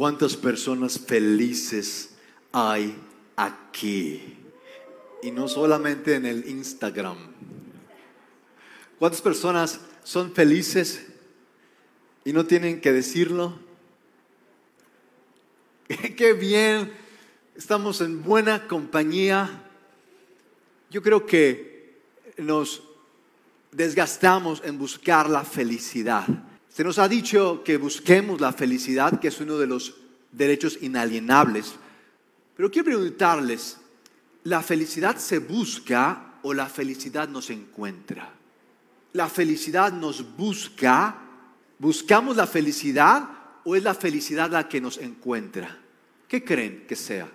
¿Cuántas personas felices hay aquí? Y no solamente en el Instagram. ¿Cuántas personas son felices y no tienen que decirlo? Qué bien, estamos en buena compañía. Yo creo que nos desgastamos en buscar la felicidad. Se nos ha dicho que busquemos la felicidad, que es uno de los derechos inalienables. Pero quiero preguntarles, ¿la felicidad se busca o la felicidad nos encuentra? La felicidad nos busca, buscamos la felicidad o es la felicidad la que nos encuentra? ¿Qué creen que sea?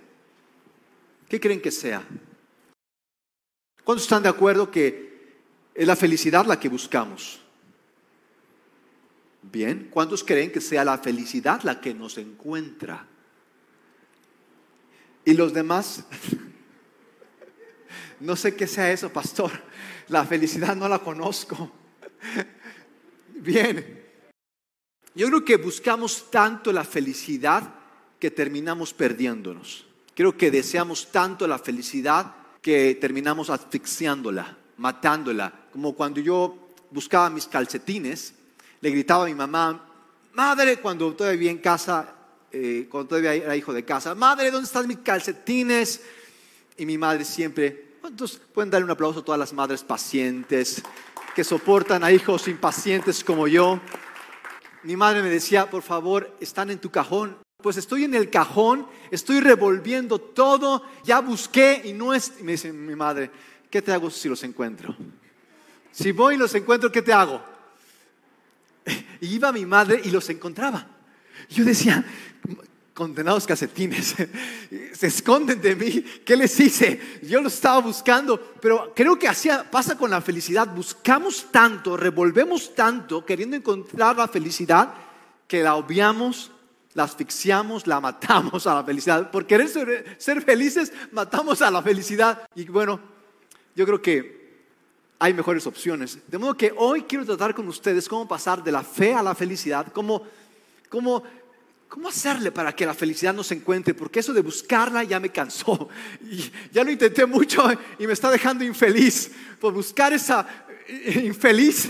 ¿Qué creen que sea? ¿Cuántos están de acuerdo que es la felicidad la que buscamos? Bien, ¿cuántos creen que sea la felicidad la que nos encuentra? ¿Y los demás? No sé qué sea eso, pastor. La felicidad no la conozco. Bien. Yo creo que buscamos tanto la felicidad que terminamos perdiéndonos. Creo que deseamos tanto la felicidad que terminamos asfixiándola, matándola. Como cuando yo buscaba mis calcetines le gritaba a mi mamá, madre, cuando todavía vivía en casa, eh, cuando todavía era hijo de casa, madre, ¿dónde están mis calcetines? Y mi madre siempre, entonces pueden darle un aplauso a todas las madres pacientes que soportan a hijos impacientes como yo. Mi madre me decía, por favor, están en tu cajón. Pues estoy en el cajón, estoy revolviendo todo, ya busqué y no es... Y me dice mi madre, ¿qué te hago si los encuentro? Si voy y los encuentro, ¿qué te hago? Y iba mi madre y los encontraba. Yo decía, condenados calcetines, se esconden de mí, ¿qué les hice? Yo los estaba buscando, pero creo que así pasa con la felicidad, buscamos tanto, revolvemos tanto queriendo encontrar la felicidad que la obviamos, la asfixiamos, la matamos a la felicidad. Por querer ser, ser felices, matamos a la felicidad. Y bueno, yo creo que hay mejores opciones. De modo que hoy quiero tratar con ustedes cómo pasar de la fe a la felicidad, cómo, cómo, cómo hacerle para que la felicidad nos encuentre, porque eso de buscarla ya me cansó. Y ya lo intenté mucho y me está dejando infeliz. Por buscar esa infeliz,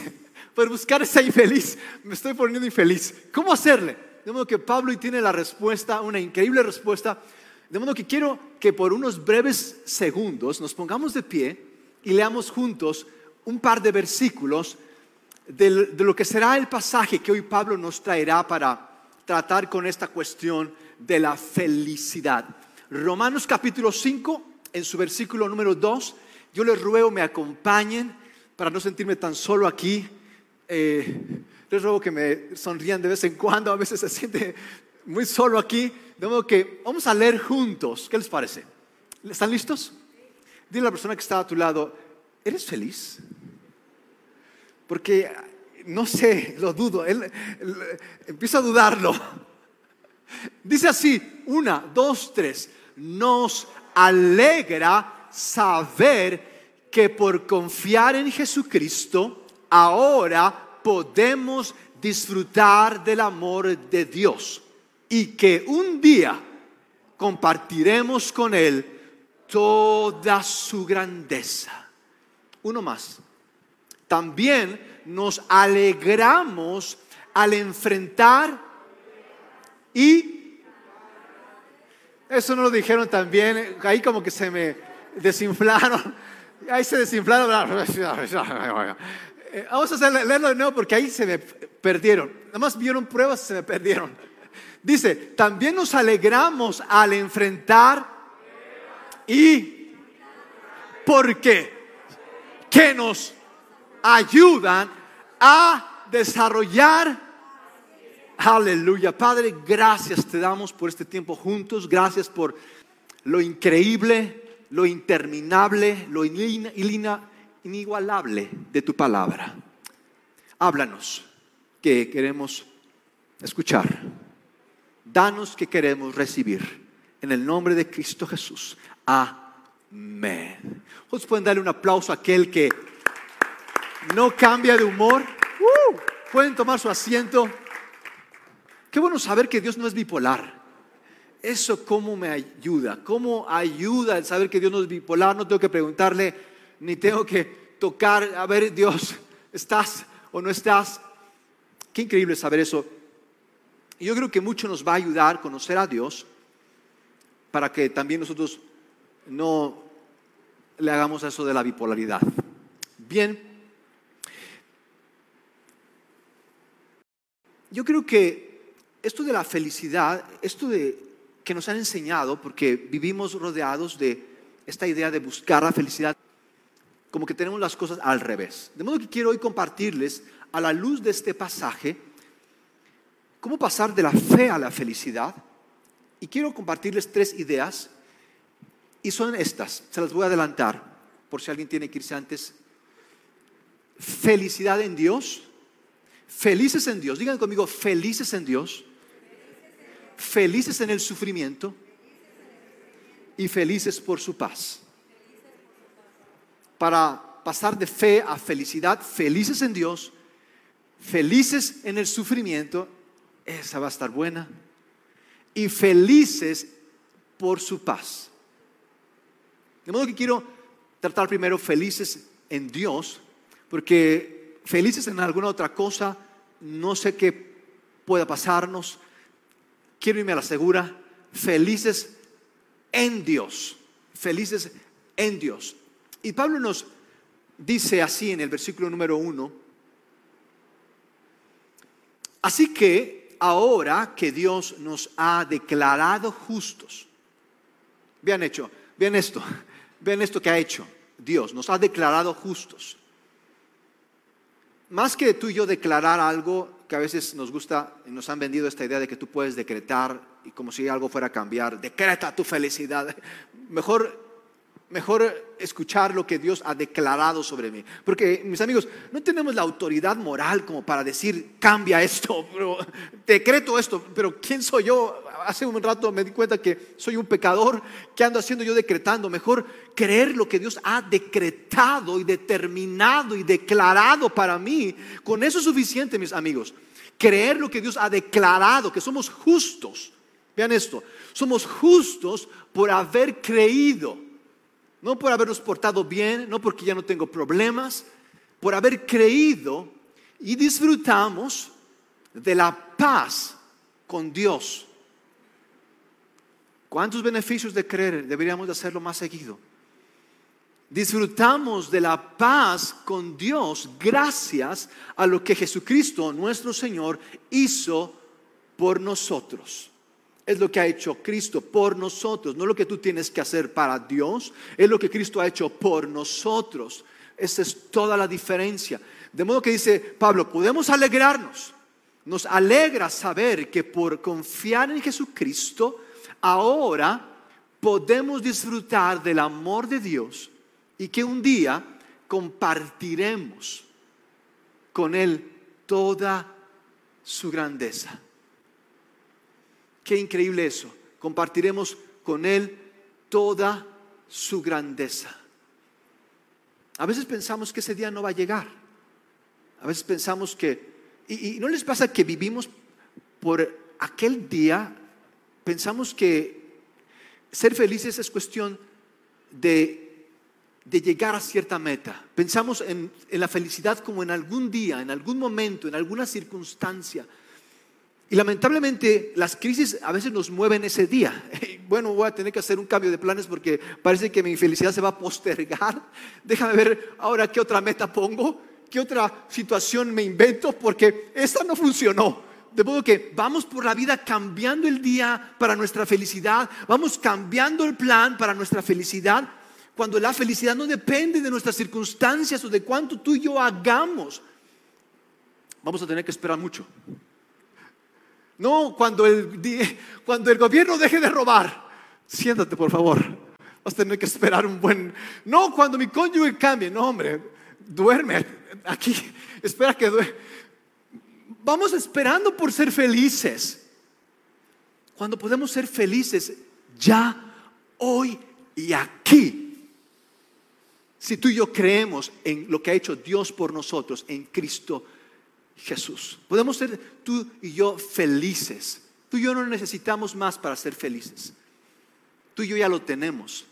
por buscar esa infeliz, me estoy poniendo infeliz. ¿Cómo hacerle? De modo que Pablo tiene la respuesta, una increíble respuesta. De modo que quiero que por unos breves segundos nos pongamos de pie y leamos juntos un par de versículos de, lo que será el pasaje que hoy Pablo nos traerá para tratar con esta cuestión de la felicidad. Romanos capítulo 5, en su versículo número 2, yo les ruego me acompañen para no sentirme tan solo aquí. Eh, les ruego que me sonrían de vez en cuando, a veces se siente muy solo aquí. De modo que vamos a leer juntos. ¿Qué les parece? ¿Están listos? Dile a la persona que está a tu lado, ¿eres feliz? Porque, no sé, lo dudo, él, empieza a dudarlo. Dice así, una, dos, tres, nos alegra saber que por confiar en Jesucristo, ahora podemos disfrutar del amor de Dios y que un día compartiremos con Él toda su grandeza. Uno más. También nos alegramos al enfrentar y... Eso no lo dijeron también, ahí como que se me desinflaron, ahí se desinflaron. Vamos a leerlo de nuevo porque ahí se me perdieron. Nada más vieron pruebas y se me perdieron. Dice, también nos alegramos al enfrentar y por qué que nos ayudan a desarrollar. Aleluya. Padre, gracias te damos por este tiempo juntos. Gracias por lo increíble, lo interminable, lo inigualable de tu palabra. Háblanos que queremos escuchar. Danos que queremos recibir. En el nombre de Cristo Jesús. Amén. Ustedes pueden darle un aplauso a aquel que no cambia de humor. Uh, pueden tomar su asiento. Qué bueno saber que Dios no es bipolar. eso cómo me ayuda, cómo ayuda el saber que Dios no es bipolar, no tengo que preguntarle, ni tengo que tocar, a ver Dios, ¿estás o no estás? Qué increíble saber eso. Y yo creo que mucho nos va a ayudar a conocer a Dios para que también nosotros no le hagamos eso de la bipolaridad. Bien, yo creo que esto de la felicidad, esto de que nos han enseñado, porque vivimos rodeados de esta idea de buscar la felicidad, como que tenemos las cosas al revés. De modo que quiero hoy compartirles, a la luz de este pasaje, cómo pasar de la fe a la felicidad y quiero compartirles tres ideas y son estas, se las voy a adelantar por si alguien tiene que irse antes. Felicidad en Dios, felices en Dios, digan conmigo, felices en Dios, felices en el sufrimiento y felices por su paz. Para pasar de fe a felicidad, felices en Dios, felices en el sufrimiento, esa va a estar buena y felices por su paz. De modo que quiero tratar primero felices en Dios, porque felices en alguna otra cosa, no sé qué pueda pasarnos. Quiero irme a la segura, felices en Dios, felices en Dios. Y Pablo nos dice así en el versículo número uno, así que ahora que Dios nos ha declarado justos. Vean hecho, vean esto, vean esto que ha hecho Dios, nos ha declarado justos. Más que tú y yo declarar algo que a veces nos gusta, nos han vendido esta idea de que tú puedes decretar y como si algo fuera a cambiar, decreta tu felicidad. Mejor mejor escuchar lo que Dios ha declarado sobre mí. Porque, mis amigos, no tenemos la autoridad moral como para decir, cambia esto, pero, decreto esto, pero ¿quién soy yo? Hace un rato me di cuenta que soy un pecador, ¿qué ando haciendo yo decretando? Mejor creer lo que Dios ha decretado y determinado y declarado para mí. Con eso es suficiente, mis amigos. Creer lo que Dios ha declarado, que somos justos. Vean esto, somos justos por haber creído no por habernos portado bien, no porque ya no tengo problemas, por haber creído y disfrutamos de la paz con Dios. ¿Cuántos beneficios de creer deberíamos de hacerlo más seguido? Disfrutamos de la paz con Dios gracias a lo que Jesucristo, nuestro Señor, hizo por nosotros es lo que ha hecho Cristo por nosotros, no lo que tú tienes que hacer para Dios, es lo que Cristo ha hecho por nosotros. Esa es toda la diferencia. De modo que dice Pablo, podemos alegrarnos. Nos alegra saber que por confiar en Jesucristo, ahora podemos disfrutar del amor de Dios y que un día compartiremos con Él toda su grandeza. Qué increíble eso. Compartiremos con Él toda su grandeza. A veces pensamos que ese día no va a llegar. A veces pensamos que, y, no les pasa que vivimos por aquel día, pensamos que ser felices es cuestión de, de llegar a cierta meta. Pensamos en, en la felicidad como en algún día, en algún momento, en alguna circunstancia. Y lamentablemente las crisis a veces nos mueven ese día. Bueno, voy a tener que hacer un cambio de planes porque parece que mi felicidad se va a postergar. Déjame ver ahora qué otra meta pongo, qué otra situación me invento porque esta no funcionó. De modo que vamos por la vida cambiando el día para nuestra felicidad, vamos cambiando el plan para nuestra felicidad, cuando la felicidad no depende de nuestras circunstancias o de cuánto tú y yo hagamos. Vamos a tener que esperar mucho. No cuando el, cuando el gobierno deje de robar. Siéntate, por favor. Vas a tener que esperar un buen... No cuando mi cónyuge cambie. No, hombre. Duerme aquí. Espera que duerme. Vamos esperando por ser felices. Cuando podemos ser felices ya, hoy y aquí. Si tú y yo creemos en lo que ha hecho Dios por nosotros en Cristo Jesús. Podemos ser tú y yo felices. Tú y yo no necesitamos más para ser felices. Tú y yo ya lo tenemos.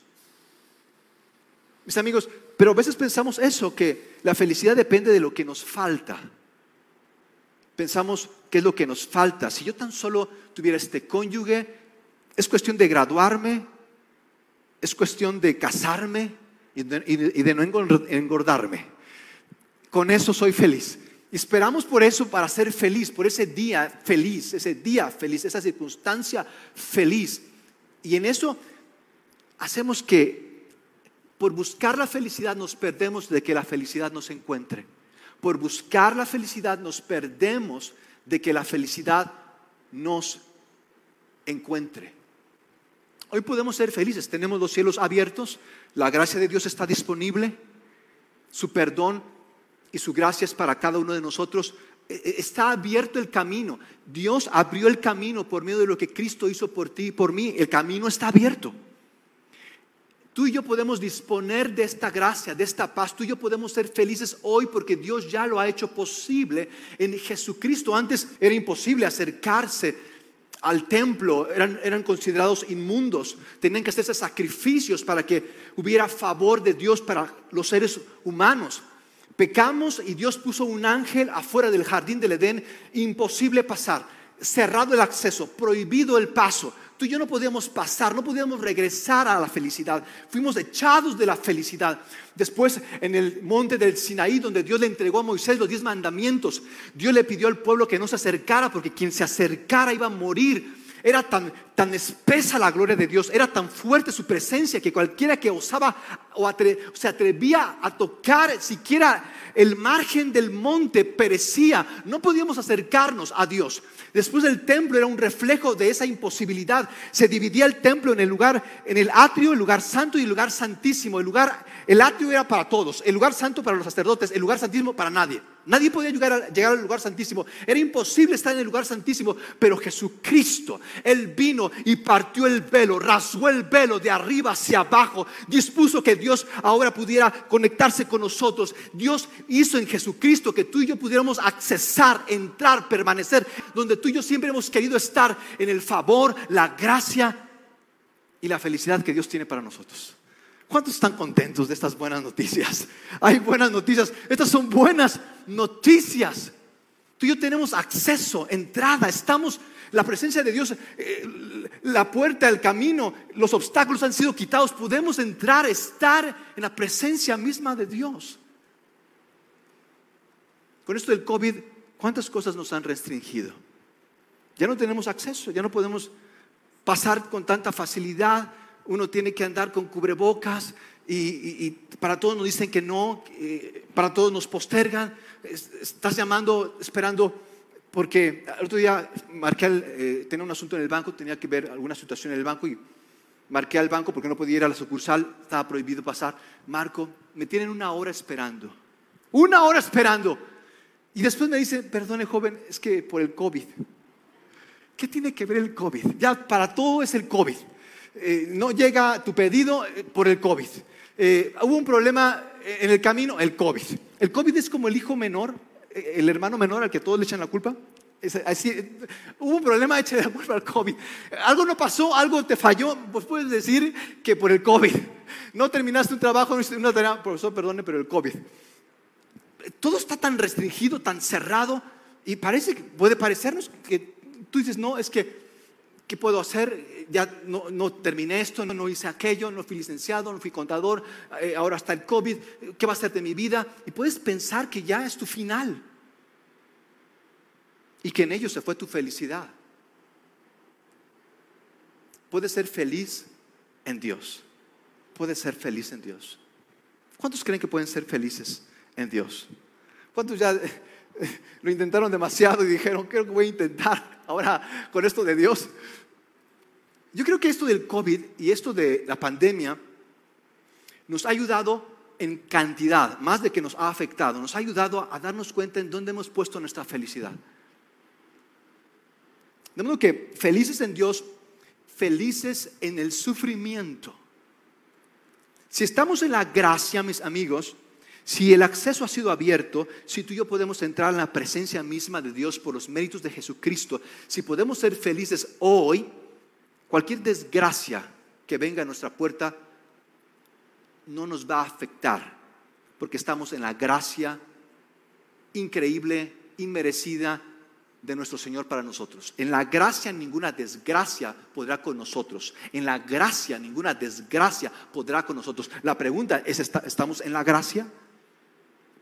Mis amigos, pero a veces pensamos eso, que la felicidad depende de lo que nos falta. Pensamos qué es lo que nos falta. Si yo tan solo tuviera este cónyuge, es cuestión de graduarme, es cuestión de casarme y de, no engordarme. Con eso soy feliz. Esperamos por eso para ser feliz, por ese día feliz, ese día feliz, esa circunstancia feliz. Y en eso hacemos que por buscar la felicidad nos perdemos de que la felicidad nos encuentre. Por buscar la felicidad nos perdemos de que la felicidad nos encuentre. Hoy podemos ser felices, tenemos los cielos abiertos, la gracia de Dios está disponible, su perdón y su gracia es para cada uno de nosotros. E, e, está abierto el camino. Dios abrió el camino por medio de lo que Cristo hizo por ti y por mí. El camino está abierto. Tú y yo podemos disponer de esta gracia, de esta paz. Tú y yo podemos ser felices hoy porque Dios ya lo ha hecho posible en Jesucristo. Antes era imposible acercarse al templo, eran, eran considerados inmundos. Tenían que hacerse sacrificios para que hubiera favor de Dios para los seres humanos. Pecamos y Dios puso un ángel afuera del jardín del Edén, imposible pasar, cerrado el acceso, prohibido el paso. Tú y yo no podíamos pasar, no podíamos regresar a la felicidad. Fuimos echados de la felicidad. Después, en el monte del Sinaí, donde Dios le entregó a Moisés los diez mandamientos, Dios le pidió al pueblo que no se acercara, porque quien se acercara iba a morir. Era tan, tan espesa la gloria de Dios, era tan fuerte su presencia que cualquiera que osaba o se atrevía a tocar siquiera el margen del monte perecía. No podíamos acercarnos a Dios. Después del templo era un reflejo de esa imposibilidad. Se dividía el templo en el lugar, en el atrio, el lugar santo y el lugar santísimo. El lugar, el atrio era para todos, el lugar santo para los sacerdotes, el lugar santísimo para nadie. Nadie podía llegar, llegar, al lugar santísimo. Era imposible estar en el lugar santísimo, pero Jesucristo, Él vino y partió el velo, rasgó el velo de arriba hacia abajo, dispuso que Dios ahora pudiera conectarse con nosotros. Dios hizo en Jesucristo que tú y yo pudiéramos accesar, entrar, permanecer, donde tú y yo siempre hemos querido estar en el favor, la gracia y la felicidad que Dios tiene para nosotros. ¿Cuántos están contentos de estas buenas noticias? Hay buenas noticias. Estas son buenas noticias. Tú y yo tenemos acceso, entrada, estamos, la presencia de Dios, eh, la puerta, el camino, los obstáculos han sido quitados. Podemos entrar, estar en la presencia misma de Dios. Con esto del COVID, ¿cuántas cosas nos han restringido? Ya no tenemos acceso, ya no podemos pasar con tanta facilidad uno tiene que andar con cubrebocas y, para todos nos dicen que no, para todos nos postergan. Estás llamando, esperando, porque el otro día marqué, eh, tenía un asunto en el banco, tenía que ver alguna situación en el banco y marqué al banco porque no podía ir a la sucursal, estaba prohibido pasar. Marco, me tienen una hora esperando, una hora esperando. Y después me dice, perdone joven, es que por el COVID. ¿Qué tiene que ver el COVID? Ya para todo es el COVID. Eh, no llega tu pedido eh, por el COVID. Eh, hubo un problema en el camino, el COVID. El COVID es como el hijo menor, el hermano menor al que todos le echan la culpa. hubo un problema, eche la culpa al COVID. Algo no pasó, algo te falló, pues puedes decir que por el COVID. No terminaste un trabajo, una tarea, profesor, perdone, pero el COVID. Todo está tan restringido, tan cerrado, y parece, puede parecernos que tú dices, no, es que ¿Qué puedo hacer? Ya no, terminé esto, no, hice aquello, no fui licenciado, no fui contador, eh, ahora está el COVID, ¿qué va a ser de mi vida? Y puedes pensar que ya es tu final y que en ello se fue tu felicidad. Puedes ser feliz en Dios. Puedes ser feliz en Dios. ¿Cuántos creen que pueden ser felices en Dios? ¿Cuántos ya lo intentaron demasiado y dijeron, creo que voy a intentar ahora con esto de Dios? Yo creo que esto del COVID y esto de la pandemia nos ha ayudado en cantidad, más de que nos ha afectado, nos ha ayudado a darnos cuenta en dónde hemos puesto nuestra felicidad. De modo que felices en Dios, felices en el sufrimiento. Si estamos en la gracia, mis amigos, Si el acceso ha sido abierto, si tú y yo podemos entrar en la presencia misma de Dios por los méritos de Jesucristo, si podemos ser felices hoy, cualquier desgracia que venga a nuestra puerta no nos va a afectar, porque estamos en la gracia increíble, inmerecida de nuestro Señor para nosotros. En la gracia ninguna desgracia podrá con nosotros. En la gracia ninguna desgracia podrá con nosotros. La pregunta es, ¿estamos en la gracia?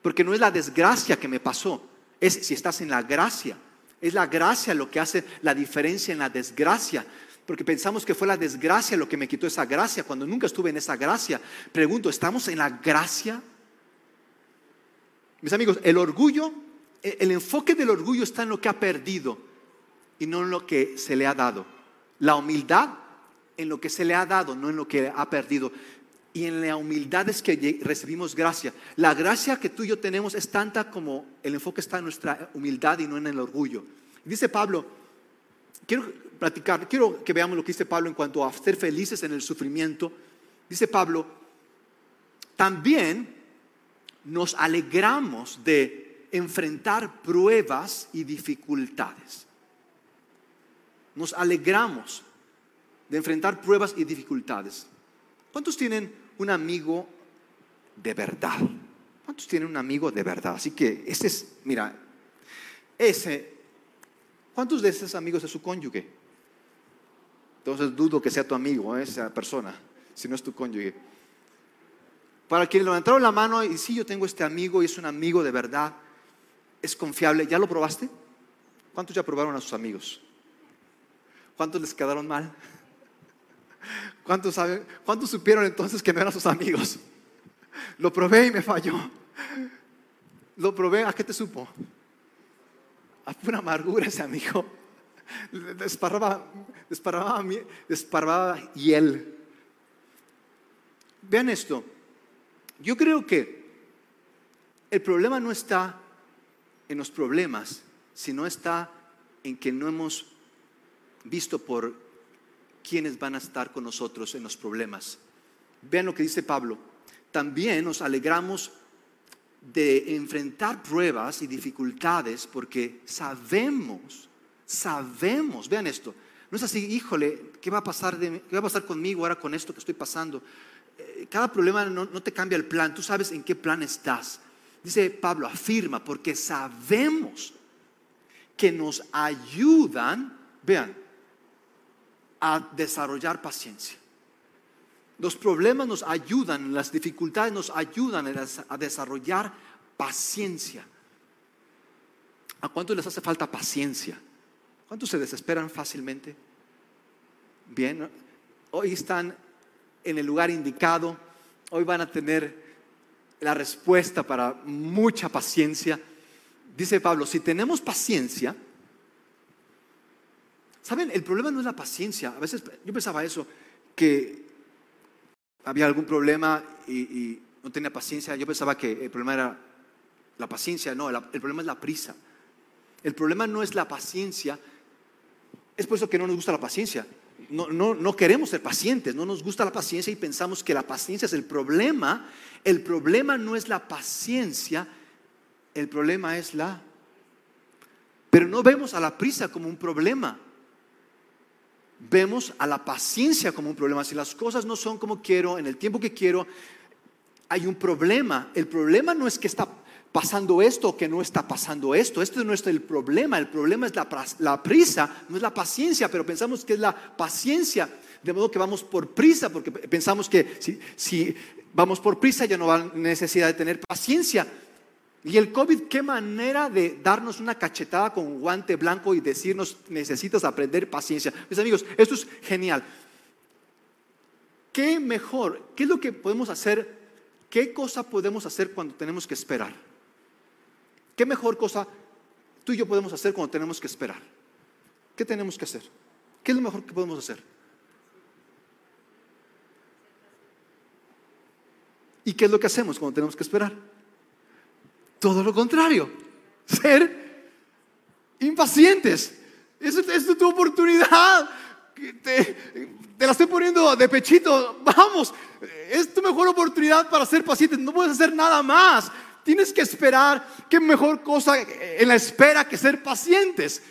Porque no es la desgracia que me pasó, es si estás en la gracia. Es la gracia lo que hace la diferencia en la desgracia. Porque pensamos que fue la desgracia lo que me quitó esa gracia cuando nunca estuve en esa gracia. Pregunto, ¿estamos en la gracia? Mis amigos, el orgullo, el enfoque del orgullo está en lo que ha perdido y no en lo que se le ha dado. La humildad en lo que se le ha dado, no en lo que ha perdido y en la humildad es que recibimos gracia. La gracia que tú y yo tenemos es tanta como el enfoque está en nuestra humildad y no en el orgullo. Dice Pablo, quiero platicar, quiero que veamos lo que dice Pablo en cuanto a ser felices en el sufrimiento. Dice Pablo, también nos alegramos de enfrentar pruebas y dificultades. Nos alegramos de enfrentar pruebas y dificultades. ¿Cuántos tienen un amigo de verdad. ¿Cuántos tienen un amigo de verdad? Así que ese es, mira, ese, ¿cuántos de esos amigos es su cónyuge? Entonces dudo que sea tu amigo, ¿eh? esa persona, si no es tu cónyuge. Para quienes levantaron la mano y sí, yo tengo este amigo y es un amigo de verdad, es confiable, ¿ya lo probaste? ¿Cuántos ya probaron a sus amigos? ¿Cuántos les quedaron mal? ¿Cuántos, saben, ¿Cuántos supieron entonces que no eran sus amigos? Lo probé y me falló. Lo probé, ¿a qué te supo? A pura amargura ese amigo. Desparraba, desparraba, desparraba hiel. Vean esto. Yo creo que el problema no está en los problemas, sino está en que no hemos visto por quienes van a estar con nosotros en los problemas. Vean lo que dice Pablo. También nos alegramos de enfrentar pruebas y dificultades porque sabemos, sabemos, vean esto, no es así, híjole, ¿qué va a pasar, qué va a pasar conmigo ahora con esto que estoy pasando? Eh, cada problema no te cambia el plan, tú sabes en qué plan estás. Dice Pablo, afirma, porque sabemos que nos ayudan, vean, a desarrollar paciencia. Los problemas nos ayudan, las dificultades nos ayudan a desarrollar paciencia. ¿A cuántos les hace falta paciencia? ¿Cuántos se desesperan fácilmente? Bien, hoy están en el lugar indicado, hoy van a tener la respuesta para mucha paciencia. Dice Pablo, si tenemos paciencia, ¿Saben? El problema no es la paciencia. A veces yo pensaba eso, que había algún problema y, no tenía paciencia. Yo pensaba que el problema era la paciencia. No, el, problema es la prisa. El problema no es la paciencia. Es por eso que no nos gusta la paciencia. No, no, no, queremos ser pacientes, no nos gusta la paciencia y pensamos que la paciencia es el problema. El problema no es la paciencia, el problema es la... Pero no vemos a la prisa como un problema vemos a la paciencia como un problema. Si las cosas no son como quiero, en el tiempo que quiero, hay un problema. El problema no es que está pasando esto o que no está pasando esto. Este no es el problema. El problema es la, prisa, no es la paciencia, pero pensamos que es la paciencia. De modo que vamos por prisa, porque pensamos que si, si vamos por prisa ya no va necesidad de tener paciencia. Y el COVID, qué manera de darnos una cachetada con guante blanco y decirnos, necesitas aprender paciencia. Mis amigos, esto es genial. ¿Qué mejor? ¿Qué es lo que podemos hacer? ¿Qué cosa podemos hacer cuando tenemos que esperar? ¿Qué mejor cosa tú y yo podemos hacer cuando tenemos que esperar? ¿Qué tenemos que hacer? ¿Qué es lo mejor que podemos hacer? ¿Y qué es lo que hacemos cuando tenemos que esperar? Todo lo contrario, ser impacientes. Esa es tu oportunidad. te, la estoy poniendo de pechito, vamos, es tu mejor oportunidad para ser paciente, no puedes hacer nada más. Tienes que esperar, qué mejor cosa en la espera que ser pacientes.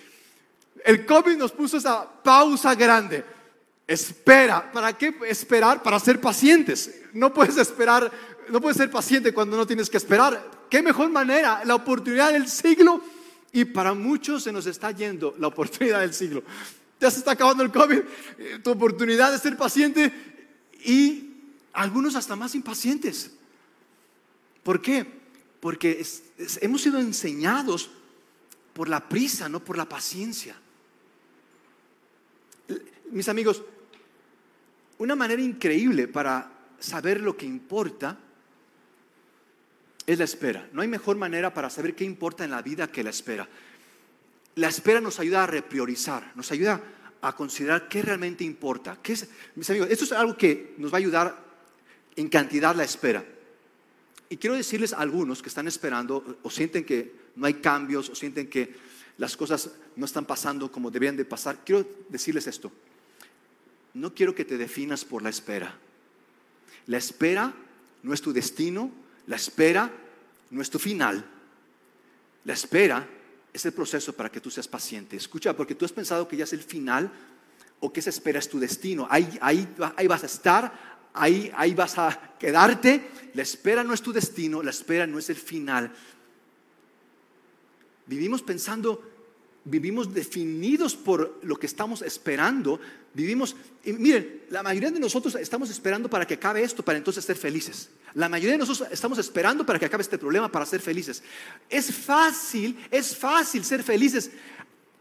El COVID nos puso esa pausa grande. Espera, ¿para qué esperar? Para ser pacientes. No puedes esperar, no puedes ser paciente cuando no tienes que esperar. ¿Qué mejor manera? La oportunidad del siglo y para muchos se nos está yendo la oportunidad del siglo. Ya se está acabando el COVID, eh, tu oportunidad de ser paciente y algunos hasta más impacientes. ¿Por qué? Porque hemos sido enseñados por la prisa, no por la paciencia. Mis amigos, una manera increíble para saber lo que importa es la espera. No hay mejor manera para saber qué importa en la vida que la espera. La espera nos ayuda a repriorizar, nos ayuda a considerar qué realmente importa. ¿Qué es, mis amigos, esto es algo que nos va a ayudar en cantidad la espera. Y quiero decirles a algunos que están esperando o sienten que no hay cambios o sienten que las cosas no están pasando como deberían de pasar, quiero decirles esto. No quiero que te definas por la espera. La espera no es tu destino, la espera no es tu final. La espera es el proceso para que tú seas paciente. Escucha, porque tú has pensado que ya es el final o que esa espera es tu destino. Ahí, ahí, ahí vas a estar, ahí, ahí vas a quedarte. La espera no es tu destino, la espera no es el final. Vivimos pensando vivimos definidos por lo que estamos esperando, vivimos, miren, la mayoría de nosotros estamos esperando para que acabe esto, para entonces ser felices. La mayoría de nosotros estamos esperando para que acabe este problema, para ser felices. Es fácil, es fácil ser felices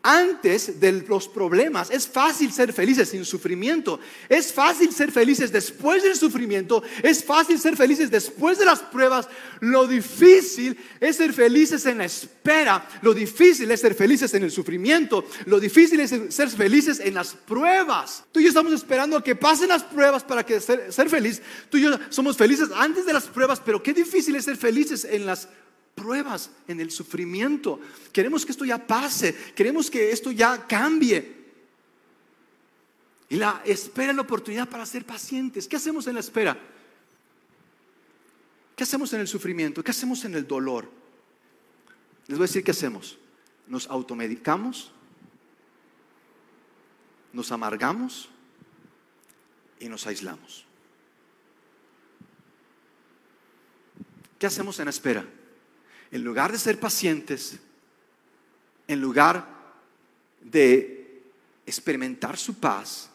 antes de los problemas. Es fácil ser felices sin sufrimiento. Es fácil ser felices después del sufrimiento. Es fácil ser felices después de las pruebas. Lo difícil es ser felices en la espera. Lo difícil es ser felices en el sufrimiento. Lo difícil es ser felices en las pruebas. Tú y yo estamos esperando a que pasen las pruebas para que ser, ser feliz. Tú y yo somos felices antes de las pruebas, pero qué difícil es ser felices en las pruebas pruebas, en el sufrimiento. Queremos que esto ya pase, queremos que esto ya cambie. Y la espera la oportunidad para ser pacientes. ¿Qué hacemos en la espera? ¿Qué hacemos en el sufrimiento? ¿Qué hacemos en el dolor? Les voy a decir qué hacemos. Nos automedicamos, nos amargamos y nos aislamos. ¿Qué hacemos en la espera? En lugar de ser pacientes, en lugar de experimentar su paz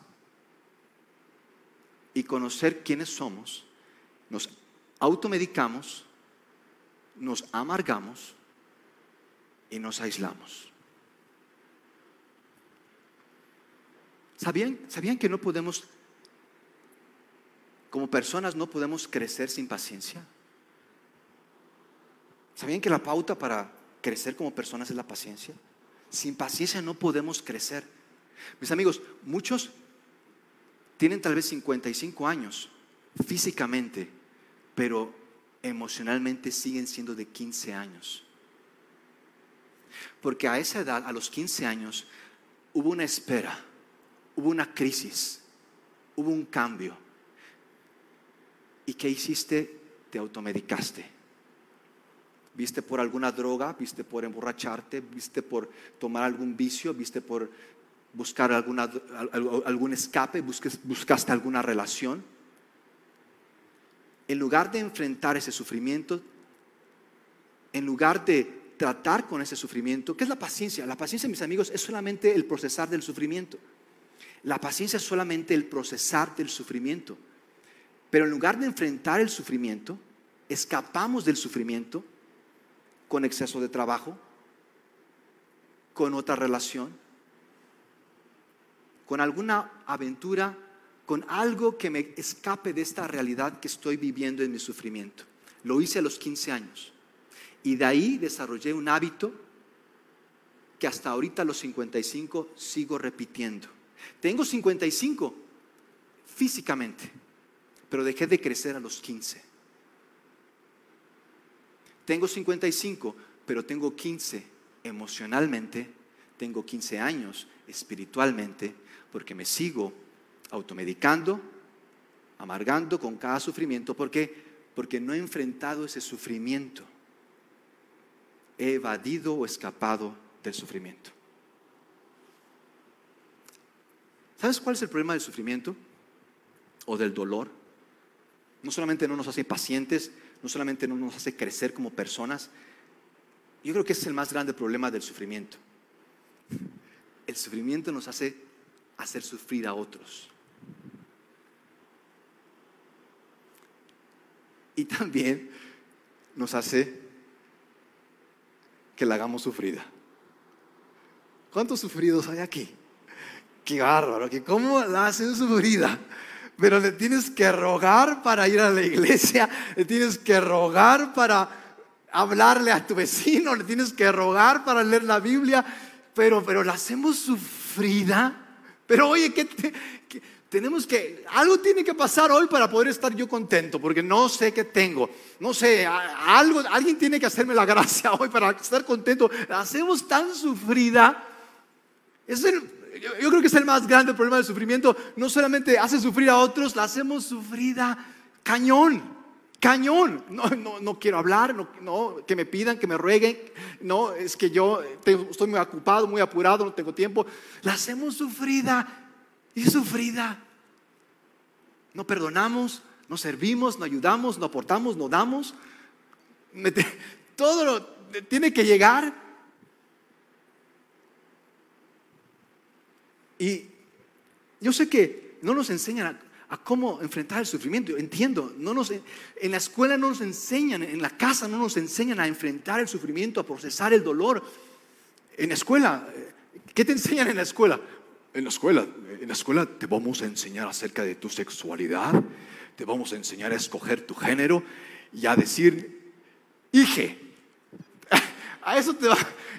y conocer quiénes somos, nos automedicamos, nos amargamos y nos aislamos. ¿Sabían, ¿Sabían que no podemos, como personas, no podemos crecer sin paciencia? ¿Sabían que la pauta para crecer como personas es la paciencia? Sin paciencia no podemos crecer. Mis amigos, muchos tienen tal vez 55 años físicamente, pero emocionalmente siguen siendo de 15 años. Porque a esa edad, a los 15 años, hubo una espera, hubo una crisis, hubo un cambio. ¿Y qué hiciste? Te automedicaste viste por alguna droga, viste por emborracharte, viste por tomar algún vicio, viste por buscar alguna, algún escape, buscaste alguna relación. En lugar de enfrentar ese sufrimiento, en lugar de tratar con ese sufrimiento, ¿qué es la paciencia? La paciencia, mis amigos, es solamente el procesar del sufrimiento. La paciencia es solamente el procesar del sufrimiento. Pero en lugar de enfrentar el sufrimiento, escapamos del sufrimiento con exceso de trabajo, con otra relación, con alguna aventura, con algo que me escape de esta realidad que estoy viviendo en mi sufrimiento. Lo hice a los 15 años y de ahí desarrollé un hábito que hasta ahorita a los 55 sigo repitiendo. Tengo 55 físicamente, pero dejé de crecer a los 15. Tengo 55, pero tengo 15 emocionalmente, tengo 15 años espiritualmente, porque me sigo automedicando, amargando con cada sufrimiento. ¿Por qué? Porque no he enfrentado ese sufrimiento. He evadido o escapado del sufrimiento. ¿Sabes cuál es el problema del sufrimiento o del dolor? No solamente no nos hace pacientes, no solamente no nos hace crecer como personas, yo creo que ese es el más grande problema del sufrimiento. El sufrimiento nos hace hacer sufrir a otros. Y también nos hace que la hagamos sufrida. ¿Cuántos sufridos hay aquí? Qué bárbaro, que cómo la hacen sufrida. Pero le tienes que rogar para ir a la iglesia, le tienes que rogar para hablarle a tu vecino, le tienes que rogar para leer la Biblia, pero, pero la hacemos sufrida. Pero oye, ¿qué, tenemos que, algo tiene que pasar hoy para poder estar yo contento, porque no sé qué tengo, no sé, algo, alguien tiene que hacerme la gracia hoy para estar contento. La hacemos tan sufrida. Es el, yo creo que es el más grande problema del sufrimiento. No solamente hace sufrir a otros, la hacemos sufrida cañón, cañón. No, no, no quiero hablar, no, no, que me pidan, que me rueguen. No, es que yo estoy muy ocupado, muy apurado, no tengo tiempo. La hacemos sufrida y sufrida. No perdonamos, no servimos, no ayudamos, no aportamos, no damos. Todo tiene que llegar Y yo sé que no nos enseñan a, cómo enfrentar el sufrimiento, entiendo, no nos, en la escuela no nos enseñan, en la casa no nos enseñan a enfrentar el sufrimiento, a procesar el dolor. En la escuela, ¿qué te enseñan en la escuela? En la escuela, en la escuela te vamos a enseñar acerca de tu sexualidad, te vamos a enseñar a escoger tu género y a decir, hije, a eso te,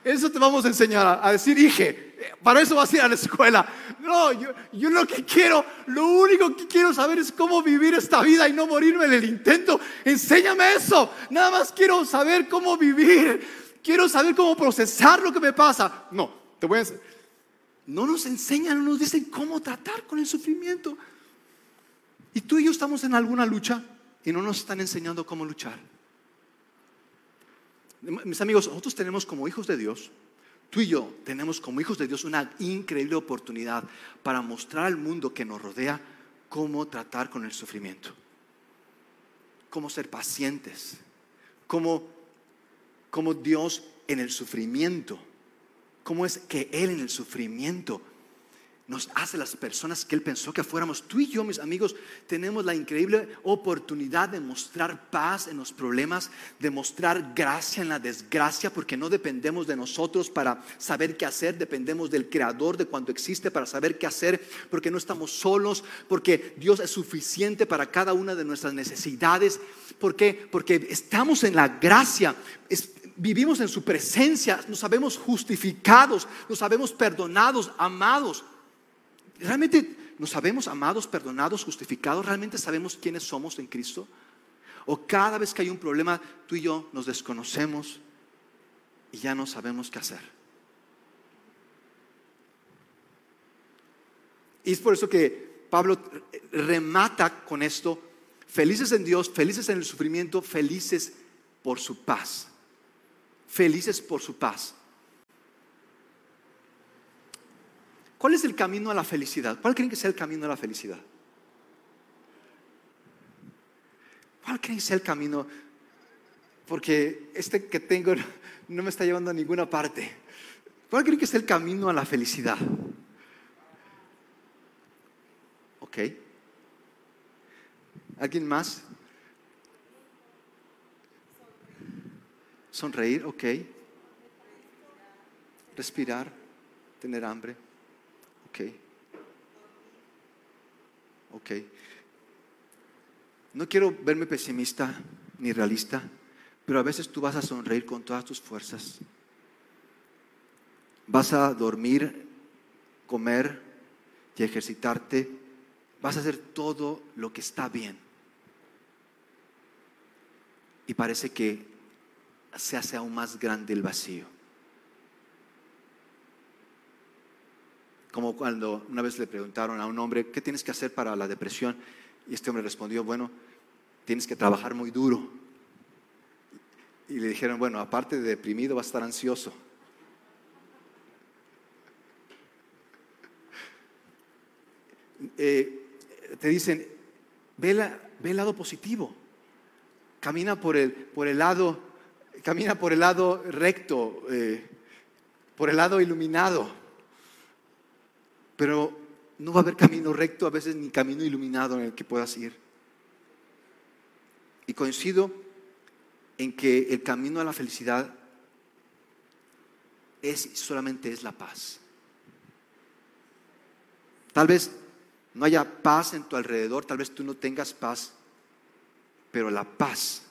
eso te vamos a enseñar, a decir, hije, para eso vas a ir a la escuela. No, yo, lo que quiero, lo único que quiero saber es cómo vivir esta vida y no morirme en el intento. Enséñame eso. Nada más quiero saber cómo vivir. Quiero saber cómo procesar lo que me pasa. No, te voy a No nos enseñan, no nos dicen cómo tratar con el sufrimiento. Y tú y yo estamos en alguna lucha y no nos están enseñando cómo luchar. Mis amigos, nosotros tenemos como hijos de Dios Tú y yo tenemos como hijos de Dios una increíble oportunidad para mostrar al mundo que nos rodea cómo tratar con el sufrimiento, cómo ser pacientes, cómo, cómo Dios en el sufrimiento, cómo es que Él en el sufrimiento nos hace las personas que Él pensó que fuéramos. Tú y yo, mis amigos, tenemos la increíble oportunidad de mostrar paz en los problemas, de mostrar gracia en la desgracia, porque no dependemos de nosotros para saber qué hacer, dependemos del Creador de cuando existe para saber qué hacer, porque no estamos solos, porque Dios es suficiente para cada una de nuestras necesidades. ¿Por qué? Porque estamos en la gracia. vivimos en su presencia, nos sabemos justificados, nos sabemos perdonados, amados. ¿Realmente nos sabemos amados, perdonados, justificados? ¿Realmente sabemos quiénes somos en Cristo? ¿O cada vez que hay un problema, tú y yo nos desconocemos y ya no sabemos qué hacer? Y es por eso que Pablo remata con esto, felices en Dios, felices en el sufrimiento, felices por su paz. Felices por su paz. ¿Cuál es el camino a la felicidad? ¿Cuál creen que sea el camino a la felicidad? ¿Cuál creen que sea el camino? Porque este que tengo no me está llevando a ninguna parte. ¿Cuál creen que sea el camino a la felicidad? ¿Ok? ¿Alguien más? Sonreír, ok. Respirar, tener hambre. Ok. No quiero verme pesimista ni realista, pero a veces tú vas a sonreír con todas tus fuerzas. Vas a dormir, comer y ejercitarte. Vas a hacer todo lo que está bien. Y parece que se hace aún más grande el vacío. Como cuando una vez le preguntaron a un hombre, ¿qué tienes que hacer para la depresión? Y este hombre respondió, bueno, tienes que trabajar muy duro. Y le dijeron, bueno, aparte de deprimido, va a estar ansioso. Eh, te dicen, ve, el lado positivo, camina por el, por el, lado, camina por el lado recto, eh, por el lado iluminado. Pero no va a haber camino recto, a veces ni camino iluminado en el que puedas ir. Y coincido en que el camino a la felicidad es solamente es la paz. Tal vez no haya paz en tu alrededor, tal vez tú no tengas paz, pero la paz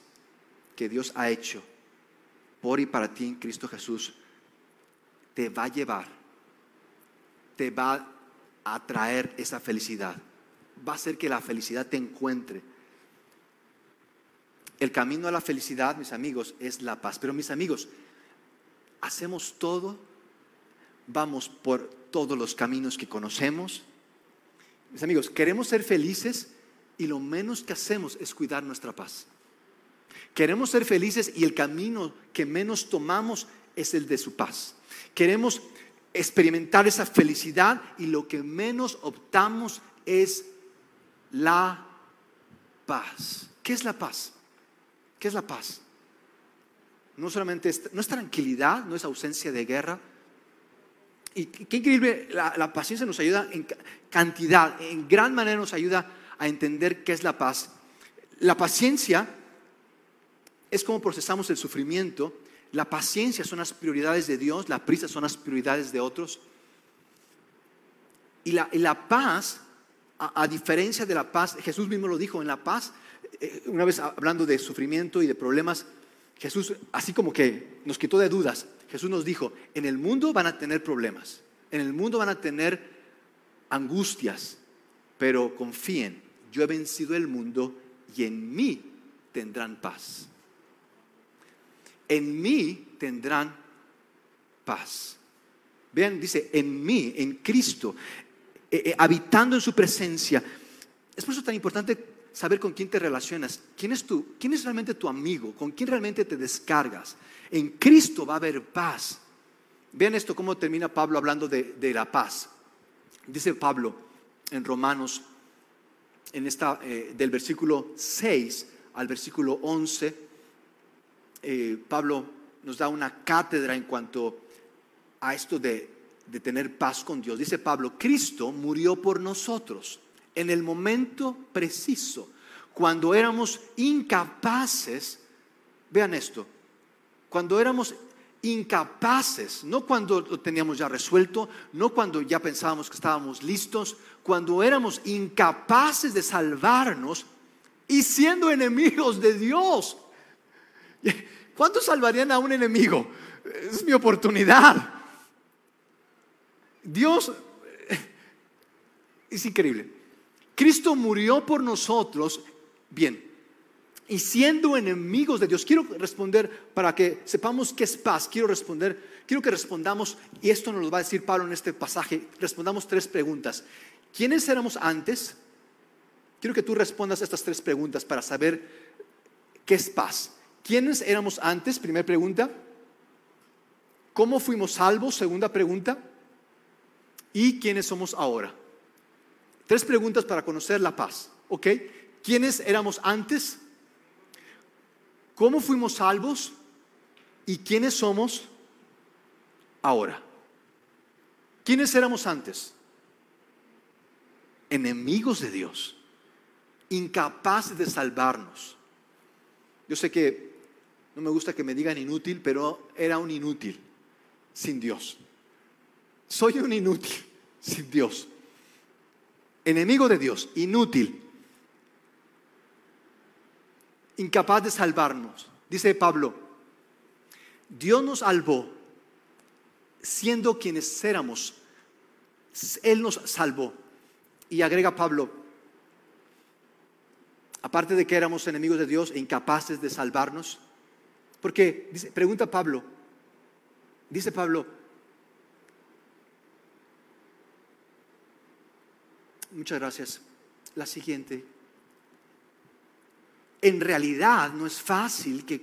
que Dios ha hecho por y para ti en Cristo Jesús te va a llevar, te va a traer esa felicidad, va a hacer que la felicidad te encuentre. El camino a la felicidad, mis amigos, es la paz. Pero mis amigos, hacemos todo, vamos por todos los caminos que conocemos, mis amigos, queremos ser felices y lo menos que hacemos es cuidar nuestra paz. Queremos ser felices y el camino que menos tomamos es el de su paz. Queremos experimentar esa felicidad y lo que menos optamos es la paz. ¿Qué es la paz? ¿Qué es la paz? No solamente es, no es tranquilidad, no es ausencia de guerra, y qué increíble, la, paciencia nos ayuda en cantidad, en gran manera nos ayuda a entender qué es la paz. La paciencia es como procesamos el sufrimiento. La paciencia son las prioridades de Dios, la prisa son las prioridades de otros. Y la, paz, a, diferencia de la paz, Jesús mismo lo dijo, en la paz, eh, una vez hablando de sufrimiento y de problemas, Jesús así como que nos quitó de dudas. Jesús nos dijo, en el mundo van a tener problemas, en el mundo van a tener angustias, pero confíen, yo he vencido el mundo y en mí tendrán paz. En mí tendrán paz. Vean, dice, en mí, en Cristo, eh, eh, habitando en su presencia. Es por eso tan importante saber con quién te relacionas. ¿Quién es, tú? ¿Quién es realmente tu amigo? ¿Con quién realmente te descargas? En Cristo va a haber paz. Vean esto, cómo termina Pablo hablando de, la paz. Dice Pablo en Romanos, en esta, eh, del versículo 6 al versículo 11, eh, Pablo nos da una cátedra en cuanto a esto de, de tener paz con Dios. Dice Pablo, Cristo murió por nosotros en el momento preciso, cuando éramos incapaces, vean esto, cuando éramos incapaces, no cuando lo teníamos ya resuelto, no cuando ya pensábamos que estábamos listos, cuando éramos incapaces de salvarnos y siendo enemigos de Dios. ¿Cuánto salvarían a un enemigo? Es mi oportunidad. Dios es increíble. Cristo murió por nosotros, bien, y siendo enemigos de Dios, quiero responder para que sepamos qué es paz, quiero responder, quiero que respondamos, y esto nos lo va a decir Pablo en este pasaje, respondamos tres preguntas. ¿Quiénes éramos antes? Quiero que tú respondas estas tres preguntas para saber qué es paz. ¿Quiénes éramos antes? Primera pregunta. ¿Cómo fuimos salvos? Segunda pregunta. ¿Y quiénes somos ahora? Tres preguntas para conocer la paz. ¿Ok? ¿Quiénes éramos antes? ¿Cómo fuimos salvos? ¿Y quiénes somos ahora? ¿Quiénes éramos antes? Enemigos de Dios, incapaces de salvarnos. Yo sé que no me gusta que me digan inútil, pero era un inútil sin Dios. Soy un inútil sin Dios enemigo de Dios, inútil, incapaz de salvarnos. Dice Pablo, Dios nos salvó siendo quienes éramos. Él nos salvó. Y agrega Pablo, aparte de que éramos enemigos de Dios e incapaces de salvarnos, porque pregunta Pablo, dice Pablo, Muchas gracias. La siguiente. En realidad no es fácil que,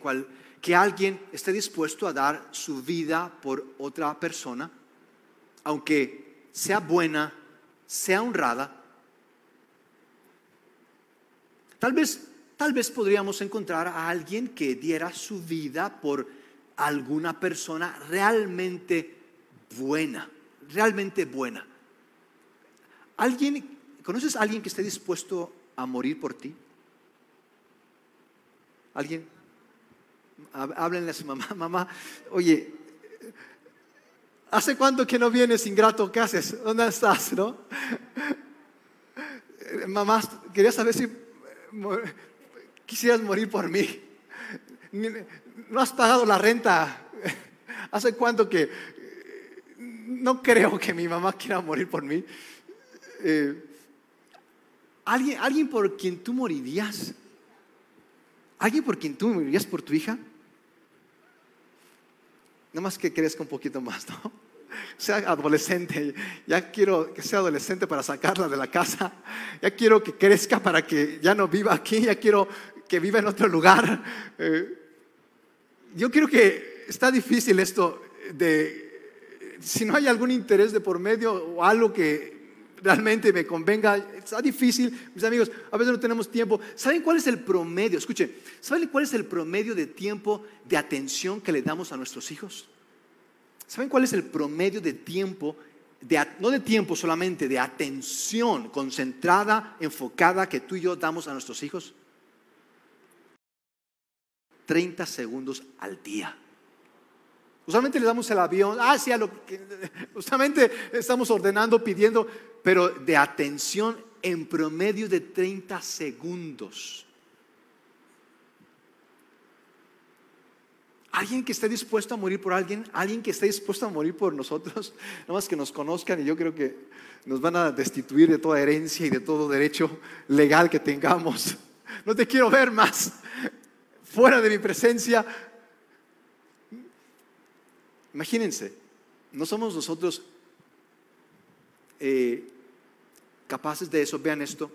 que alguien esté dispuesto a dar su vida por otra persona, aunque sea buena, sea honrada. Tal vez, tal vez podríamos encontrar a alguien que diera su vida por alguna persona realmente buena, realmente buena. ¿Alguien, ¿Conoces a alguien que esté dispuesto a morir por ti? ¿Alguien? Háblenle a su mamá, mamá, oye, ¿hace cuánto que no vienes ingrato? ¿Qué haces? ¿Dónde estás? ¿No? Mamá, quería saber si quisieras morir por mí. No has pagado la renta. ¿Hace cuánto que no creo que mi mamá quiera morir por mí? Eh, ¿alguien, ¿Alguien por quien tú morirías? ¿Alguien por quien tú morirías por tu hija? Nada más que crezca un poquito más, ¿no? Sea adolescente, ya quiero que sea adolescente para sacarla de la casa, ya quiero que crezca para que ya no viva aquí, ya quiero que viva en otro lugar. Eh, yo creo que está difícil esto de, si no hay algún interés de por medio o algo que realmente me convenga. Está difícil, mis amigos, a veces no tenemos tiempo. ¿Saben cuál es el promedio? Escuche, ¿saben cuál es el promedio de tiempo de atención que le damos a nuestros hijos? ¿Saben cuál es el promedio de tiempo, de, no de tiempo solamente, de atención concentrada, enfocada que tú y yo damos a nuestros hijos? 30 segundos al día. Usualmente le damos el avión, ah, sí, lo que, usualmente estamos ordenando, pidiendo, pero de atención en promedio de 30 segundos. Alguien que esté dispuesto a morir por alguien, alguien que esté dispuesto a morir por nosotros, nada más que nos conozcan y yo creo que nos van a destituir de toda herencia y de todo derecho legal que tengamos. No te quiero ver más fuera de mi presencia. Imagínense, no somos nosotros eh, capaces de eso, vean esto.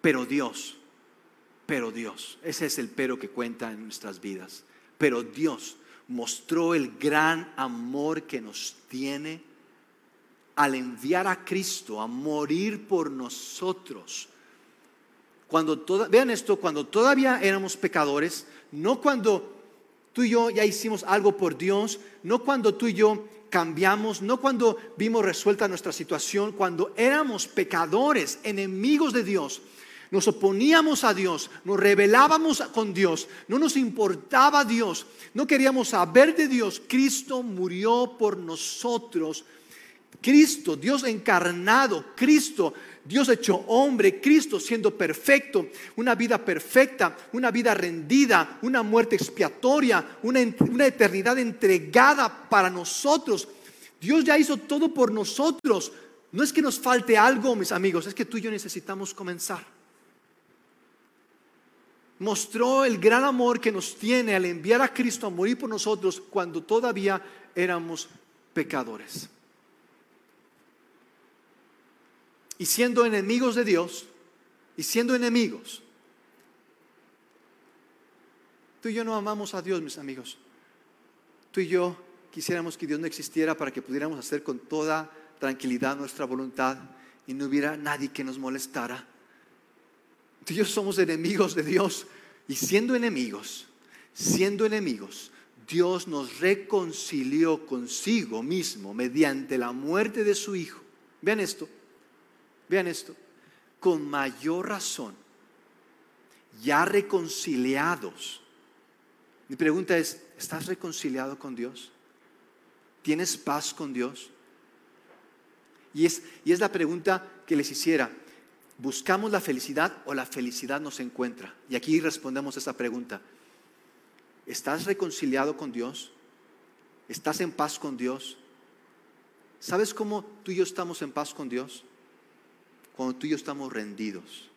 Pero Dios, pero Dios, ese es el pero que cuenta en nuestras vidas. Pero Dios mostró el gran amor que nos tiene al enviar a Cristo a morir por nosotros. Cuando vean esto, cuando todavía éramos pecadores, no cuando tú y yo ya hicimos algo por Dios, no cuando tú y yo cambiamos, no cuando vimos resuelta nuestra situación, cuando éramos pecadores, enemigos de Dios, nos oponíamos a Dios, nos rebelábamos con Dios, no nos importaba Dios, no queríamos saber de Dios. Cristo murió por nosotros. Cristo, Dios encarnado, Cristo, Dios hecho hombre, Cristo siendo perfecto, una vida perfecta, una vida rendida, una muerte expiatoria, una, una eternidad entregada para nosotros. Dios ya hizo todo por nosotros. No es que nos falte algo, mis amigos, es que tú y yo necesitamos comenzar. Mostró el gran amor que nos tiene al enviar a Cristo a morir por nosotros cuando todavía éramos pecadores. Y siendo enemigos de Dios, y siendo enemigos, tú y yo no amamos a Dios, mis amigos. Tú y yo quisiéramos que Dios no existiera para que pudiéramos hacer con toda tranquilidad nuestra voluntad y no hubiera nadie que nos molestara. Tú y yo somos enemigos de Dios y siendo enemigos, siendo enemigos, Dios nos reconcilió consigo mismo mediante la muerte de su Hijo. Vean esto. Vean esto, con mayor razón, ya reconciliados. Mi pregunta es, ¿estás reconciliado con Dios? ¿Tienes paz con Dios? Y es, y es la pregunta que les hiciera. ¿Buscamos la felicidad o la felicidad nos encuentra? Y aquí respondemos esa pregunta. ¿Estás reconciliado con Dios? ¿Estás en paz con Dios? ¿Sabes cómo tú y yo estamos en paz con Dios? Cuando tú y yo estamos rendidos.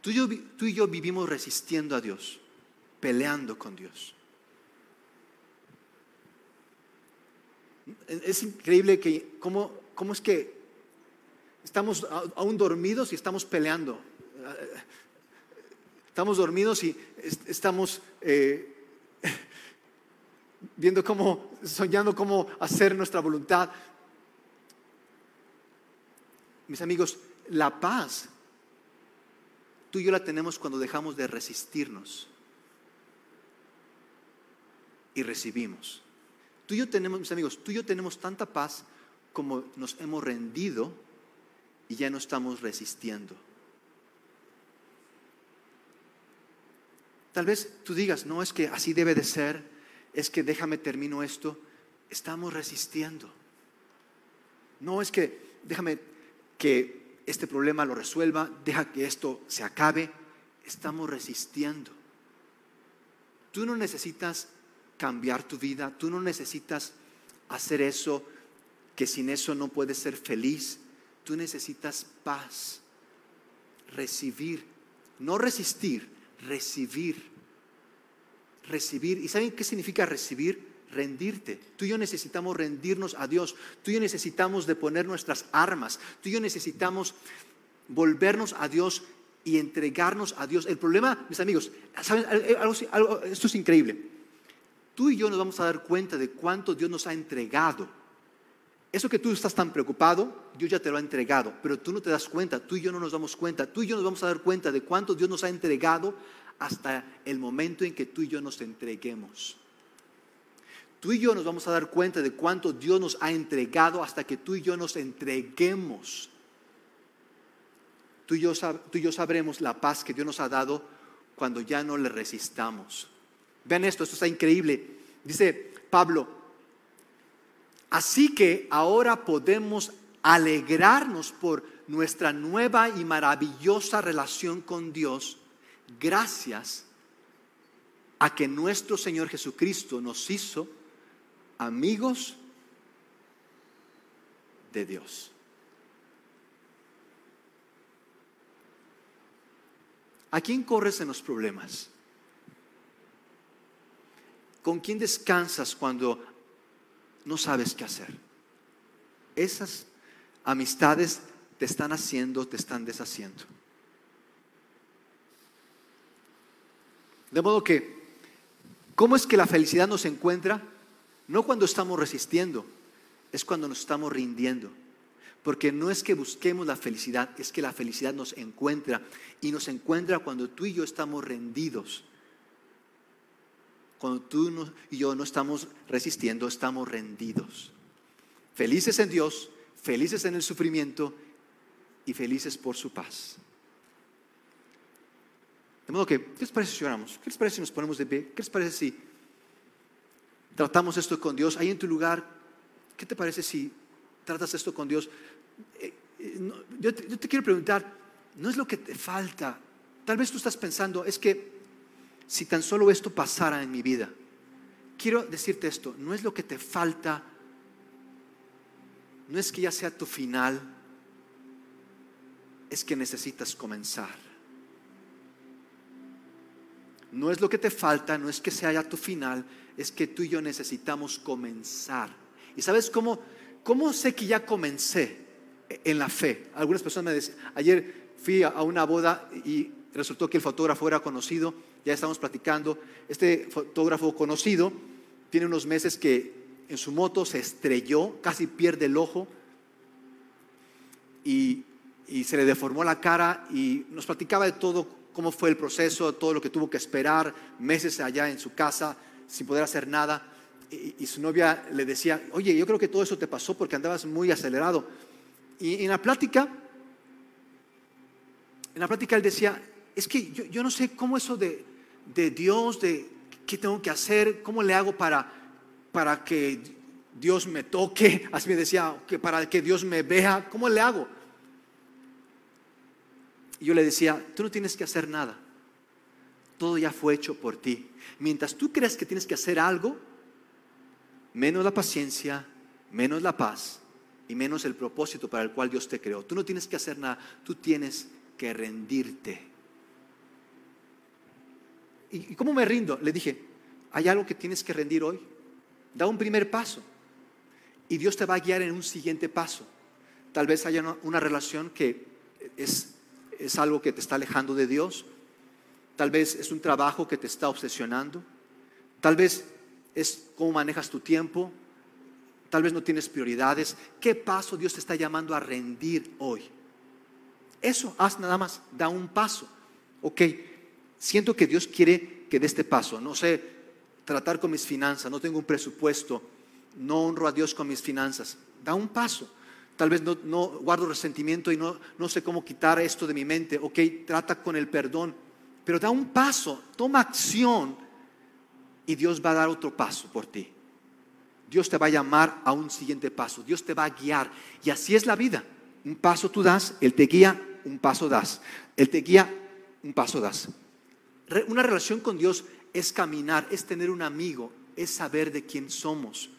Tú y yo, tú y yo vivimos resistiendo a Dios, peleando con Dios. Es increíble que cómo, cómo es que Estamos aún dormidos y estamos peleando. Estamos dormidos y estamos eh, viendo cómo, soñando cómo hacer nuestra voluntad. Mis amigos, la paz, tú y yo la tenemos cuando dejamos de resistirnos y recibimos. Tú y yo tenemos, mis amigos, tú y yo tenemos tanta paz como nos hemos rendido y ya no estamos resistiendo. Tal vez tú digas, no es que así debe de ser, es que déjame termino esto. Estamos resistiendo. No es que déjame que este problema lo resuelva, deja que esto se acabe. Estamos resistiendo. Tú no necesitas cambiar tu vida, tú no necesitas hacer eso que sin eso no puedes ser feliz. Tú necesitas paz, recibir, no resistir, recibir. Recibir. ¿Y saben qué significa recibir? Rendirte. Tú y yo necesitamos rendirnos a Dios. Tú y yo necesitamos de poner nuestras armas. Tú y yo necesitamos volvernos a Dios y entregarnos a Dios. El problema, mis amigos, ¿saben? esto es increíble. Tú y yo nos vamos a dar cuenta de cuánto Dios nos ha entregado eso que tú estás tan preocupado, Dios ya te lo ha entregado, pero tú no te das cuenta, tú y yo no nos damos cuenta, tú y yo nos vamos a dar cuenta de cuánto Dios nos ha entregado hasta el momento en que tú y yo nos entreguemos. Tú y yo nos vamos a dar cuenta de cuánto Dios nos ha entregado hasta que tú y yo nos entreguemos. Tú y, yo, sabremos la paz que Dios nos ha dado cuando ya no le resistamos. Vean esto, esto está increíble. Dice Pablo, Así que ahora podemos alegrarnos por nuestra nueva y maravillosa relación con Dios gracias a que nuestro Señor Jesucristo nos hizo amigos de Dios. ¿A quién corres en los problemas? ¿Con quién descansas cuando no sabes qué hacer. Esas amistades te están haciendo, te están deshaciendo. De modo que, ¿cómo es que la felicidad nos encuentra? No cuando estamos resistiendo, es cuando nos estamos rindiendo. Porque no es que busquemos la felicidad, es que la felicidad nos encuentra. Y nos encuentra cuando tú y yo estamos rendidos cuando tú y yo no estamos resistiendo, estamos rendidos. Felices en Dios, felices en el sufrimiento y felices por su paz. De modo que, ¿qué les parece si oramos? ¿Qué les parece si nos ponemos de pie? ¿Qué les parece si tratamos esto con Dios? Ahí en tu lugar, ¿qué te parece si tratas esto con Dios? Eh, eh, yo te quiero preguntar, ¿no es lo que te falta? Tal vez tú estás pensando, es que si tan solo esto pasara en mi vida. Quiero decirte esto, no es lo que te falta, no es que ya sea tu final, es que necesitas comenzar. No es lo que te falta, no es que sea ya tu final, es que tú y yo necesitamos comenzar. ¿Y sabes cómo, cómo sé que ya comencé en la fe? Algunas personas me decían, ayer fui a una boda y resultó que el fotógrafo era conocido ya estamos platicando. Este fotógrafo conocido tiene unos meses que en su moto se estrelló, casi pierde el ojo y, se le deformó la cara y nos platicaba de todo, cómo fue el proceso, todo lo que tuvo que esperar, meses allá en su casa sin poder hacer nada. Y, su novia le decía, oye, yo creo que todo eso te pasó porque andabas muy acelerado. Y en la plática, en la plática él decía, es que yo, yo no sé cómo eso de, de Dios, de qué tengo que hacer, cómo le hago para, para que Dios me toque, así me decía, que para que Dios me vea, ¿cómo le hago? Y yo le decía, tú no tienes que hacer nada, todo ya fue hecho por ti. Mientras tú creas que tienes que hacer algo, menos la paciencia, menos la paz y menos el propósito para el cual Dios te creó. Tú no tienes que hacer nada, tú tienes que rendirte. ¿Y cómo me rindo? Le dije, hay algo que tienes que rendir hoy. Da un primer paso y Dios te va a guiar en un siguiente paso. Tal vez haya una, una relación que es, es algo que te está alejando de Dios. Tal vez es un trabajo que te está obsesionando. Tal vez es cómo manejas tu tiempo. Tal vez no tienes prioridades. ¿Qué paso Dios te está llamando a rendir hoy? Eso, haz nada más, da un paso. Ok, siento que Dios quiere que dé este paso. No sé, tratar con mis finanzas, no tengo un presupuesto, no honro a Dios con mis finanzas. Da un paso. Tal vez no, guardo resentimiento y no, no sé cómo quitar esto de mi mente. Ok, trata con el perdón. Pero da un paso, toma acción y Dios va a dar otro paso por ti. Dios te va a llamar a un siguiente paso. Dios te va a guiar. Y así es la vida. Un paso tú das, Él te guía, un paso das. Él te guía, un paso das. Una relación con Dios es caminar, es tener un amigo, es saber de quién somos.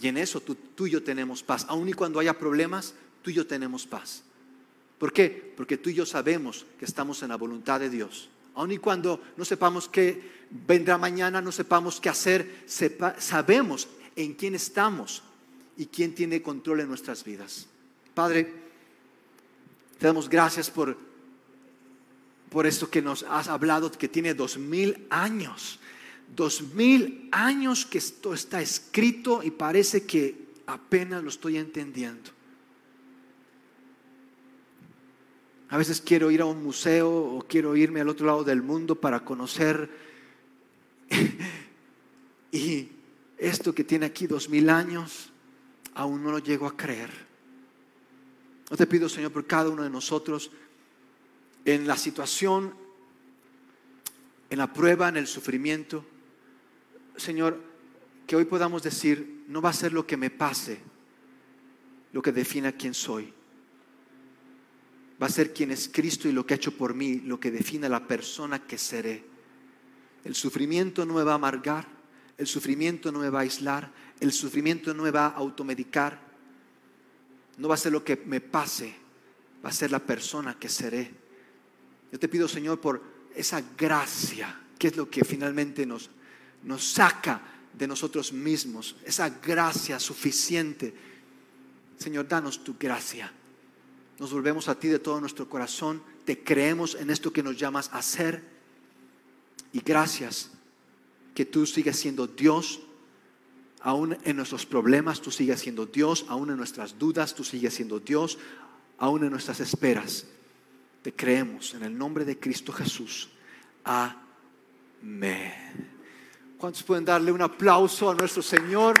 Y en eso tú, y yo tenemos paz. Aun y cuando haya problemas, tú y yo tenemos paz. ¿Por qué? Porque tú y yo sabemos que estamos en la voluntad de Dios. Aun y cuando no sepamos qué vendrá mañana, no sepamos qué hacer, sabemos en quién estamos y quién tiene control en nuestras vidas. Padre, te damos gracias por, por esto que nos has hablado, que tiene dos mil años. Dos mil años que esto está escrito y parece que apenas lo estoy entendiendo. A veces quiero ir a un museo o quiero irme al otro lado del mundo para conocer y esto que tiene aquí dos mil años, aún no lo llego a creer. Yo te pido, Señor, por cada uno de nosotros, en la situación, en la prueba, en el sufrimiento, Señor, que hoy podamos decir, no va a ser lo que me pase lo que defina quién soy. Va a ser quién es Cristo y lo que ha hecho por mí, lo que define la persona que seré. El sufrimiento no me va a amargar, el sufrimiento no me va a aislar, el sufrimiento no me va a automedicar, no va a ser lo que me pase, va a ser la persona que seré. Yo te pido, Señor, por esa gracia, que es lo que finalmente nos, nos saca de nosotros mismos, esa gracia suficiente. Señor, danos tu gracia. Nos volvemos a ti de todo nuestro corazón, te creemos en esto que nos llamas a hacer y gracias que tú sigues siendo Dios, aún en nuestros problemas tú sigues siendo Dios, aún en nuestras dudas tú sigues siendo Dios, aún en nuestras esperas. Te creemos en el nombre de Cristo Jesús. Amén. ¿Cuántos pueden darle un aplauso a nuestro Señor?